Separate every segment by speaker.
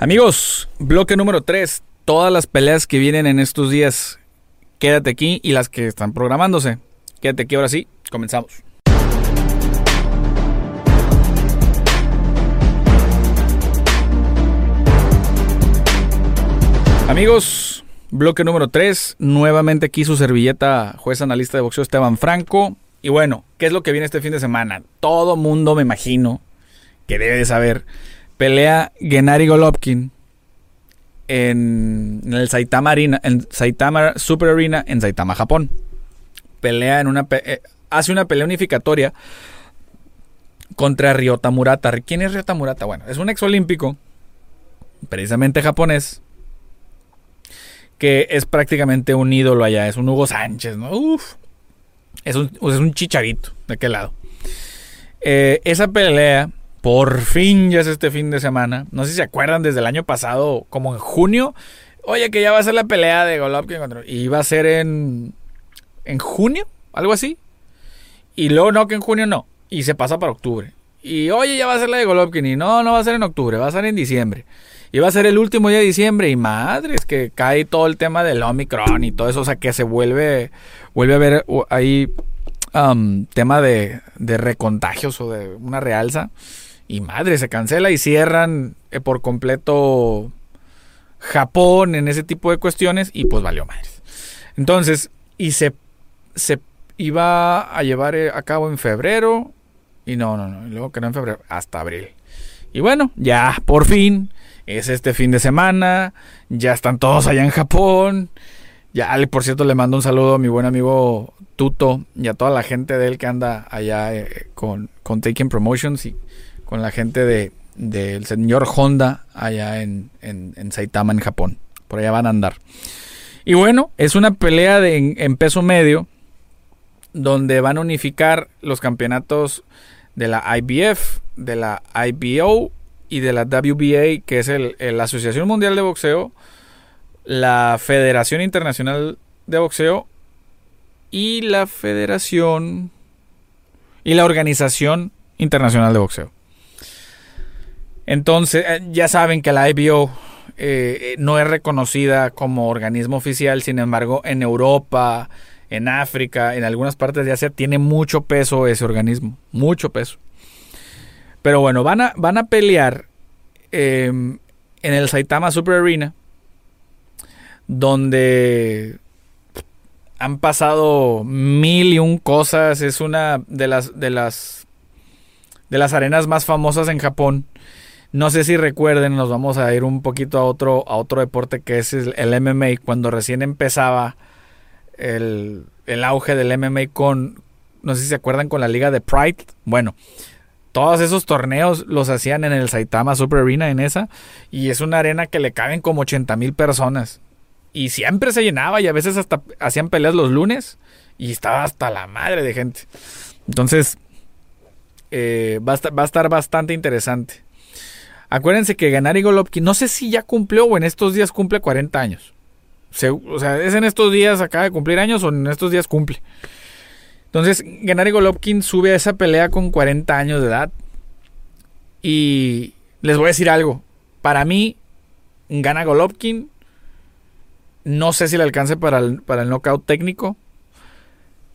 Speaker 1: Amigos, bloque número 3. Todas las peleas que vienen en estos días, quédate aquí y las que están programándose. Quédate aquí ahora sí, comenzamos. Amigos, bloque número 3. Nuevamente aquí su servilleta, juez analista de boxeo Esteban Franco. Y bueno, ¿qué es lo que viene este fin de semana? Todo mundo, me imagino, que debe de saber pelea Gennady Golovkin en, el Saitama Arena, en Saitama Super Arena en Saitama, Japón. Pelea en una eh, hace una pelea unificatoria contra Ryota Murata. ¿Quién es Ryota Murata? Bueno, es un exolímpico, precisamente japonés, que es prácticamente un ídolo allá. Es un Hugo Sánchez, ¿no? Uf. Es un, es un chicharito. ¿De qué lado? Eh, esa pelea por fin ya es este fin de semana. No sé si se acuerdan desde el año pasado, como en junio. Oye, que ya va a ser la pelea de Golovkin contra. Y iba a ser en. En junio, algo así. Y luego no, que en junio no. Y se pasa para octubre. Y oye, ya va a ser la de Golovkin. Y no, no va a ser en octubre, va a ser en diciembre. Y va a ser el último día de diciembre. Y madre, es que cae todo el tema del Omicron y todo eso. O sea, que se vuelve. Vuelve a haber ahí. Um, tema de, de recontagios o de una realza. Y madre, se cancela y cierran eh, por completo Japón en ese tipo de cuestiones y pues valió madres. Entonces, y se, se iba a llevar eh, a cabo en febrero y no, no, no, y luego que no en febrero, hasta abril. Y bueno, ya por fin es este fin de semana, ya están todos allá en Japón. Ya, por cierto, le mando un saludo a mi buen amigo Tuto y a toda la gente de él que anda allá eh, con, con Taking Promotions y con la gente de del señor Honda allá en, en, Saitama, en Japón. Por allá van a andar. Y bueno, es una pelea de, en, peso medio donde van a unificar los campeonatos de la IBF, de la IBO y de la WBA, que es el, la Asociación Mundial de Boxeo, la Federación Internacional de Boxeo y la Federación y la Organización Internacional de Boxeo. Entonces, eh, ya saben que la IBO eh, no es reconocida como organismo oficial, sin embargo, en Europa, en África, en algunas partes de Asia, tiene mucho peso ese organismo, mucho peso. Pero bueno, van a, van a pelear em, en el Saitama Super Arena, donde han pasado mil y un cosas. Es una de las, de las, de las arenas más famosas en Japón. No sé si recuerden, nos vamos a ir un poquito a otro, a otro deporte que es el MMA. Cuando recién empezaba el, auge del MMA con, no sé si se acuerdan, con la liga de Pride. Bueno, todos esos torneos los hacían en el Saitama Super Arena, en esa. Y es una arena que le caben como 80 mil personas. Y siempre se llenaba y a veces hasta hacían peleas los lunes. Y estaba hasta la madre de gente. Entonces, eh, va a estar bastante interesante. Acuérdense que Gennady Golovkin, no sé si ya cumplió o en estos días cumple 40 años. o sea, es en estos días acaba de cumplir años o en estos días cumple. Entonces, Gennady Golovkin sube a esa pelea con 40 años de edad. Y les voy a decir algo. Para mí, gana Golovkin. No sé si le alcance para el, para el knockout técnico.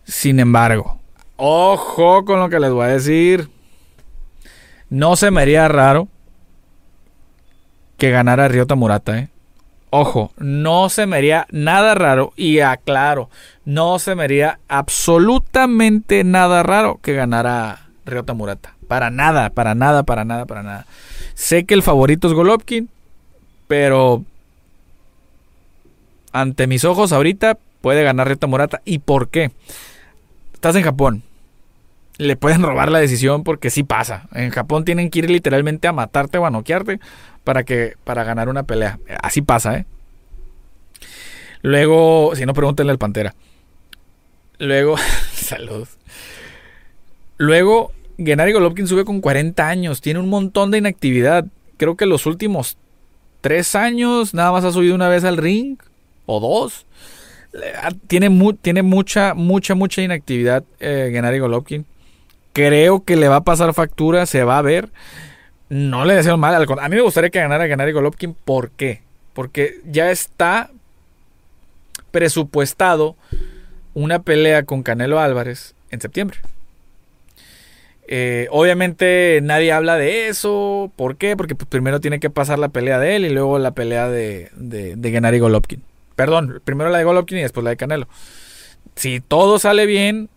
Speaker 1: Sin embargo, ojo con lo que les voy a decir. No se me haría raro que ganara Ryota Murata, ¿eh? Ojo, no se me haría nada raro y aclaro, no se me haría absolutamente nada raro que ganara Ryota Murata. Para nada, para nada, para nada, para nada. Sé que el favorito es Golovkin, pero ante mis ojos ahorita puede ganar Ryota Murata. ¿Y por qué? Estás en Japón. Le pueden robar la decisión porque sí pasa. En Japón tienen que ir literalmente a matarte o a noquearte para, que, para ganar una pelea. Así pasa, ¿eh? Luego, si no, pregúntenle al Pantera. Luego, salud. Luego, Gennady Golovkin sube con 40 años. Tiene un montón de inactividad. Creo que los últimos tres años nada más ha subido una vez al ring. O dos. Tiene, tiene mucha, mucha, mucha inactividad eh, Gennady. Creo que le va a pasar factura. Se va a ver. No le deseo mal. A mí me gustaría que ganara Gennady Golovkin. ¿Por qué? Porque ya está presupuestado una pelea con Canelo Álvarez en septiembre. Eh, obviamente nadie habla de eso. ¿Por qué? Porque pues, primero tiene que pasar la pelea de él y luego la pelea de, de, de Gennady Golovkin. Perdón, primero la de Golovkin y después la de Canelo. Si todo sale bien,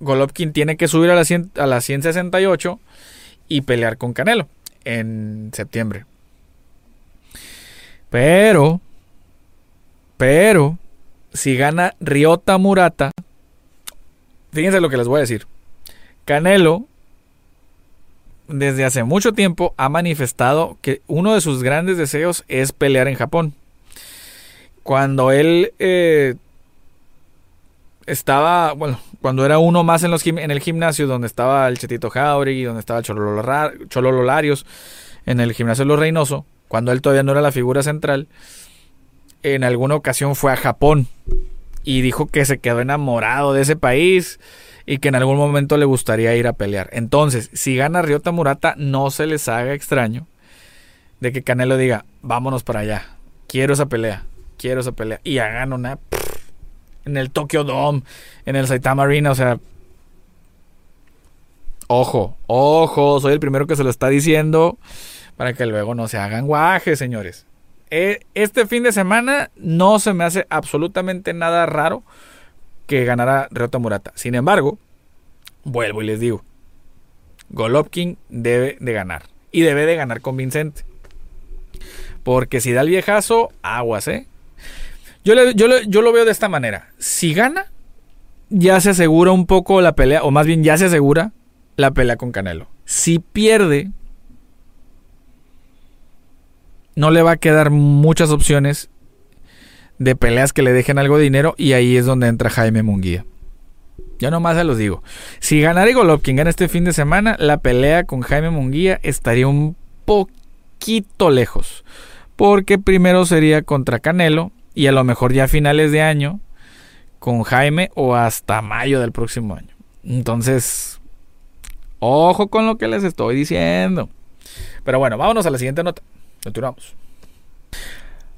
Speaker 1: Golovkin tiene que subir a la, a la 168 y pelear con Canelo en septiembre. Pero, pero, si gana Ryota Murata, fíjense lo que les voy a decir. Canelo, desde hace mucho tiempo, ha manifestado que uno de sus grandes deseos es pelear en Japón. Cuando él eh, estaba, bueno, cuando era uno más en, los, en el gimnasio, donde estaba el Chetito Jauregui, donde estaba el Chololo Larios, en el gimnasio de los Reynoso, cuando él todavía no era la figura central, en alguna ocasión fue a Japón y dijo que se quedó enamorado de ese país y que en algún momento le gustaría ir a pelear. Entonces, si gana Ryota Murata, no se les haga extraño de que Canelo diga, vámonos para allá, quiero esa pelea, quiero esa pelea, y hagan una en el Tokyo Dome, en el Saitama Arena, o sea, ojo, ojo, soy el primero que se lo está diciendo para que luego no se hagan guajes, señores. E, este fin de semana no se me hace absolutamente nada raro que ganara Ryota Murata. Sin embargo, vuelvo y les digo, Golovkin debe de ganar y debe de ganar convincente. Porque si da el viejazo, aguas, ¿eh? Yo, lo veo de esta manera. Si gana, ya se asegura un poco la pelea, o más bien ya se asegura la pelea con Canelo. Si pierde, no le va a quedar muchas opciones de peleas que le dejen algo de dinero y ahí es donde entra Jaime Munguía. Ya nomás se los digo. Si ganara Golovkin gana este fin de semana, la pelea con Jaime Munguía estaría un poquito lejos. Porque primero sería contra Canelo y a lo mejor ya a finales de año con Jaime o hasta mayo del próximo año. Entonces, ojo con lo que les estoy diciendo. Pero bueno, vámonos a la siguiente nota. Continuamos.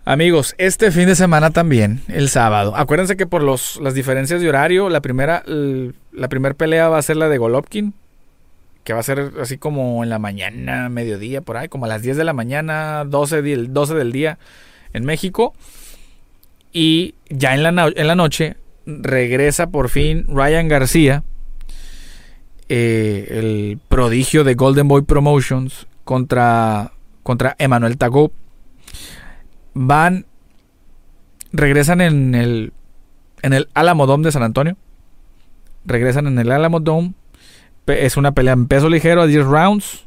Speaker 1: Amigos, este fin de semana también, el sábado. Acuérdense que por los, las diferencias de horario, la primera, la primera pelea va a ser la de Golovkin, que va a ser así como en la mañana, mediodía, por ahí, como a las 10 de la mañana, 12, 12 del día en México. Y ya en la, en la noche regresa por fin Ryan García, eh, el prodigio de Golden Boy Promotions, contra, contra Emanuel Tagó. Van, regresan en el, en el Alamo Dome de San Antonio. Regresan en el Alamo Dome. Es una pelea en peso ligero a 10 rounds.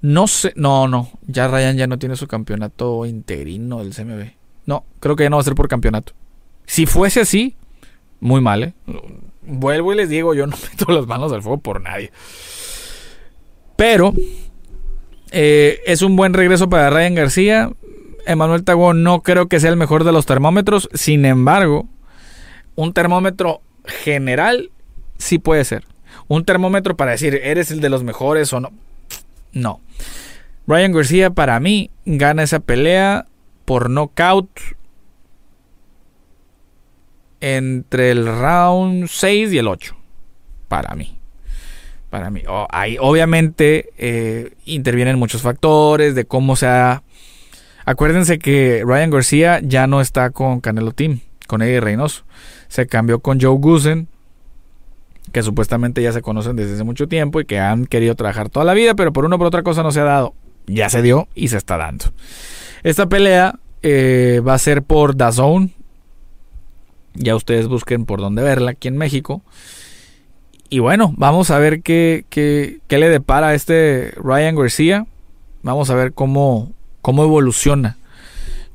Speaker 1: No sé, no, no, ya Ryan ya no tiene su campeonato interino del CMB. No, creo que ya no va a ser por campeonato. Si fuese así, muy mal, ¿eh? Vuelvo y les digo, yo no meto las manos al fuego por nadie. Pero eh, es un buen regreso para Ryan García. Emanuel Tagón no creo que sea el mejor de los termómetros. Sin embargo, un termómetro general sí puede ser. Un termómetro para decir, eres el de los mejores o no. No. Ryan García para mí gana esa pelea por knockout entre el round 6 y el 8. Para mí. Para mí. ahí, obviamente eh, intervienen muchos factores de cómo se ha... Acuérdense que Ryan García ya no está con Canelo Team, con Eddie Reynoso. Se cambió con Joe Gusen, que supuestamente ya se conocen desde hace mucho tiempo y que han querido trabajar toda la vida, pero por una o por otra cosa no se ha dado. Ya se dio y se está dando. Esta pelea eh, va a ser por DAZN. Ya ustedes busquen por dónde verla aquí en México. Y bueno, vamos a ver qué, qué, qué le depara a este Ryan García. Vamos a ver cómo, cómo evoluciona.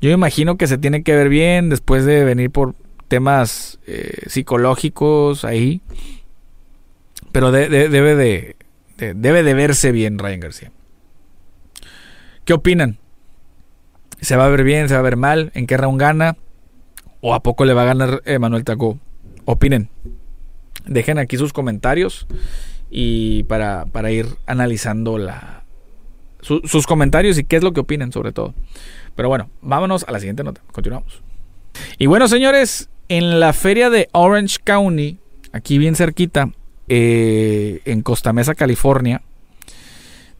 Speaker 1: Yo imagino que se tiene que ver bien después de venir por temas eh, psicológicos ahí. Pero debe, de, debe de verse bien Ryan García. ¿Qué opinan? ¿Se va a ver bien? ¿Se va a ver mal? ¿En qué round gana? ¿O a poco le va a ganar Manuel Tacó? Opinen. Dejen aquí sus comentarios y para, ir analizando la, sus comentarios y qué es lo que opinan sobre todo. Pero bueno, vámonos a la siguiente nota. Continuamos. Y bueno, señores, en la feria de Orange County, aquí bien cerquita, eh, en Costa Mesa, California,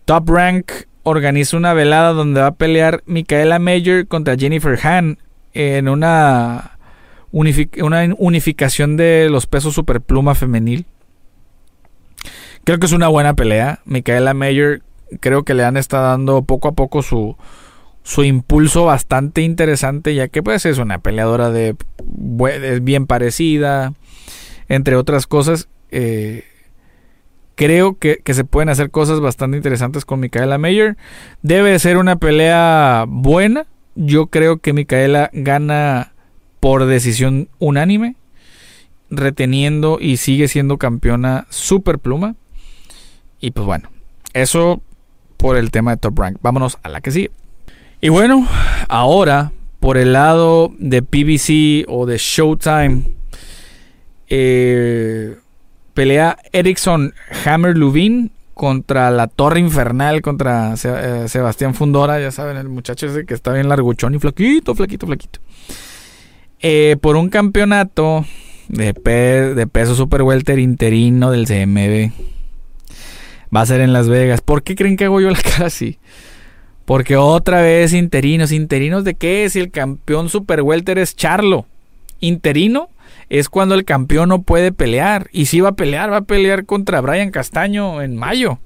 Speaker 1: Top Rank organiza una velada donde va a pelear Micaela Mayer contra Jennifer Hahn en una, una unificación de los pesos superpluma femenil. Creo que es una buena pelea. Micaela Mayer creo que le han estado dando poco a poco su, su impulso bastante interesante, ya que pues es una peleadora de es bien parecida, entre otras cosas. Eh, creo que, se pueden hacer cosas bastante interesantes con Micaela Mayer. Debe ser una pelea buena. Yo creo que Micaela gana por decisión unánime, reteniendo y sigue siendo campeona super pluma. Y pues bueno, eso por el tema de Top Rank. Vámonos a la que sigue. Y bueno, ahora por el lado de PBC o de Showtime, eh, pelea Erickson Hammer Lubin contra la Torre Infernal, contra eh, Sebastián Fundora, ya saben, el muchacho ese que está bien larguchón y flaquito, flaquito, flaquito. Eh, por un campeonato de, peso super welter interino del CMB. Va a ser en Las Vegas. ¿Por qué creen que hago yo la cara así? Porque otra vez interinos. ¿Interinos de qué? Si el campeón super welter es Charlo. Interino es cuando el campeón no puede pelear. Y si va a pelear, va a pelear contra Brian Castaño en mayo.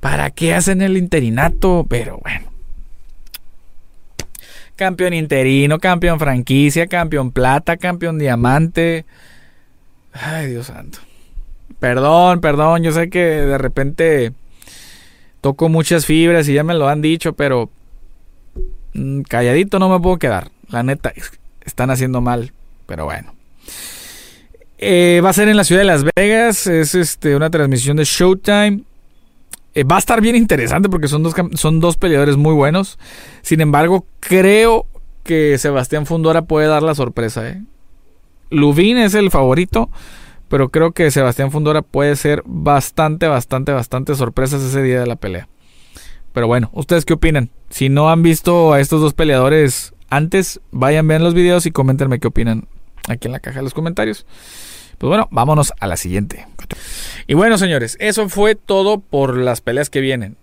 Speaker 1: ¿Para qué hacen el interinato? Pero bueno. Campeón interino, campeón franquicia, campeón plata, campeón diamante. Ay, Dios santo. Perdón, perdón, yo sé que de repente toco muchas fibras y ya me lo han dicho, pero mm, calladito no me puedo quedar. La neta, están haciendo mal, pero bueno. Eh, va a ser en la ciudad de Las Vegas, es este, una transmisión de Showtime. Eh, va a estar bien interesante porque son dos, son dos peleadores muy buenos. Sin embargo, creo que Sebastián Fundora puede dar la sorpresa. ¿eh? Lubin es el favorito pero creo que Sebastián Fundora puede ser bastante, bastante, bastante sorpresas ese día de la pelea. Pero bueno, ¿ustedes qué opinan? Si no han visto a estos dos peleadores antes, vayan, vean los videos y coméntenme qué opinan aquí en la caja de los comentarios. Pues bueno, vámonos a la siguiente. Y bueno, señores, eso fue todo por las peleas que vienen.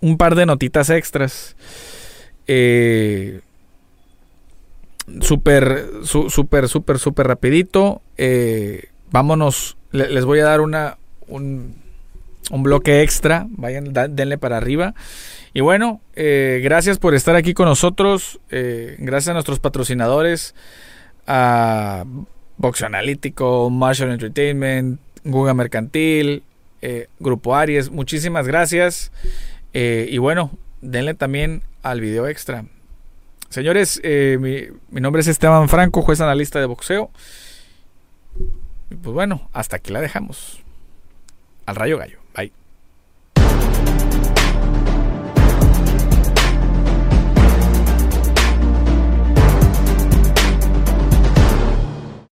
Speaker 1: Un par de notitas extras. Eh, súper, súper, súper, súper rapidito. Eh, vámonos, les voy a dar una, un, bloque extra, vayan, denle para arriba. Y bueno, eh, gracias por estar aquí con nosotros, gracias a nuestros patrocinadores, a Box Analítico, Marshall Entertainment, Google Mercantil, eh, Grupo Aries, muchísimas gracias. y bueno, denle también al video extra. Señores, mi, mi nombre es Esteban Franco, juez analista de boxeo. Y pues bueno, hasta aquí la dejamos. Al rayo gallo.